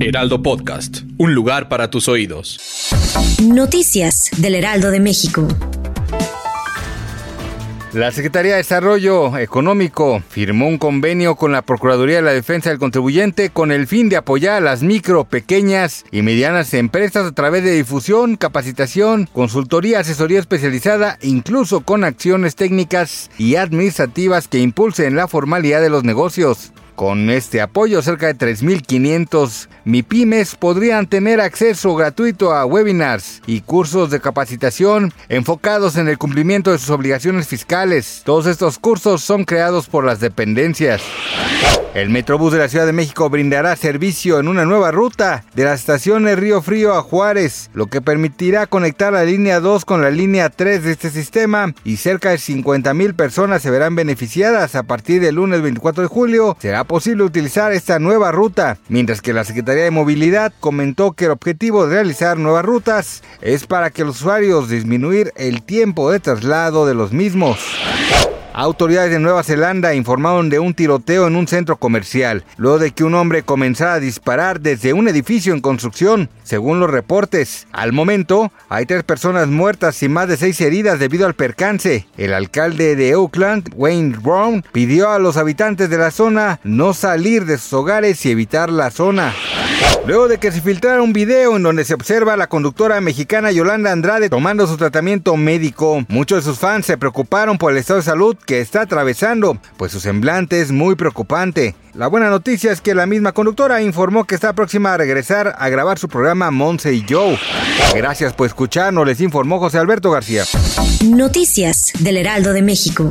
Heraldo Podcast. Un lugar para tus oídos. Noticias del Heraldo de México. La Secretaría de Desarrollo Económico firmó un convenio con la Procuraduría de la Defensa del Contribuyente con el fin de apoyar a las micro, pequeñas y medianas empresas a través de difusión, capacitación, consultoría, asesoría especializada, incluso con acciones técnicas y administrativas que impulsen la formalidad de los negocios. Con este apoyo, cerca de 3.500 MIPIMES podrían tener acceso gratuito a webinars y cursos de capacitación enfocados en el cumplimiento de sus obligaciones fiscales. Todos estos cursos son creados por las dependencias. El Metrobús de la Ciudad de México brindará servicio en una nueva ruta de las estaciones Río Frío a Juárez, lo que permitirá conectar la línea 2 con la línea 3 de este sistema y cerca de 50 mil personas se verán beneficiadas a partir del lunes 24 de julio. Será posible utilizar esta nueva ruta, mientras que la Secretaría de Movilidad comentó que el objetivo de realizar nuevas rutas es para que los usuarios disminuir el tiempo de traslado de los mismos. Autoridades de Nueva Zelanda informaron de un tiroteo en un centro comercial, luego de que un hombre comenzara a disparar desde un edificio en construcción, según los reportes. Al momento, hay tres personas muertas y más de seis heridas debido al percance. El alcalde de Oakland, Wayne Brown, pidió a los habitantes de la zona no salir de sus hogares y evitar la zona. Luego de que se filtrara un video en donde se observa a la conductora mexicana Yolanda Andrade tomando su tratamiento médico, muchos de sus fans se preocuparon por el estado de salud que está atravesando, pues su semblante es muy preocupante. La buena noticia es que la misma conductora informó que está próxima a regresar a grabar su programa Monse y Joe. Gracias por escucharnos, les informó José Alberto García. Noticias del Heraldo de México.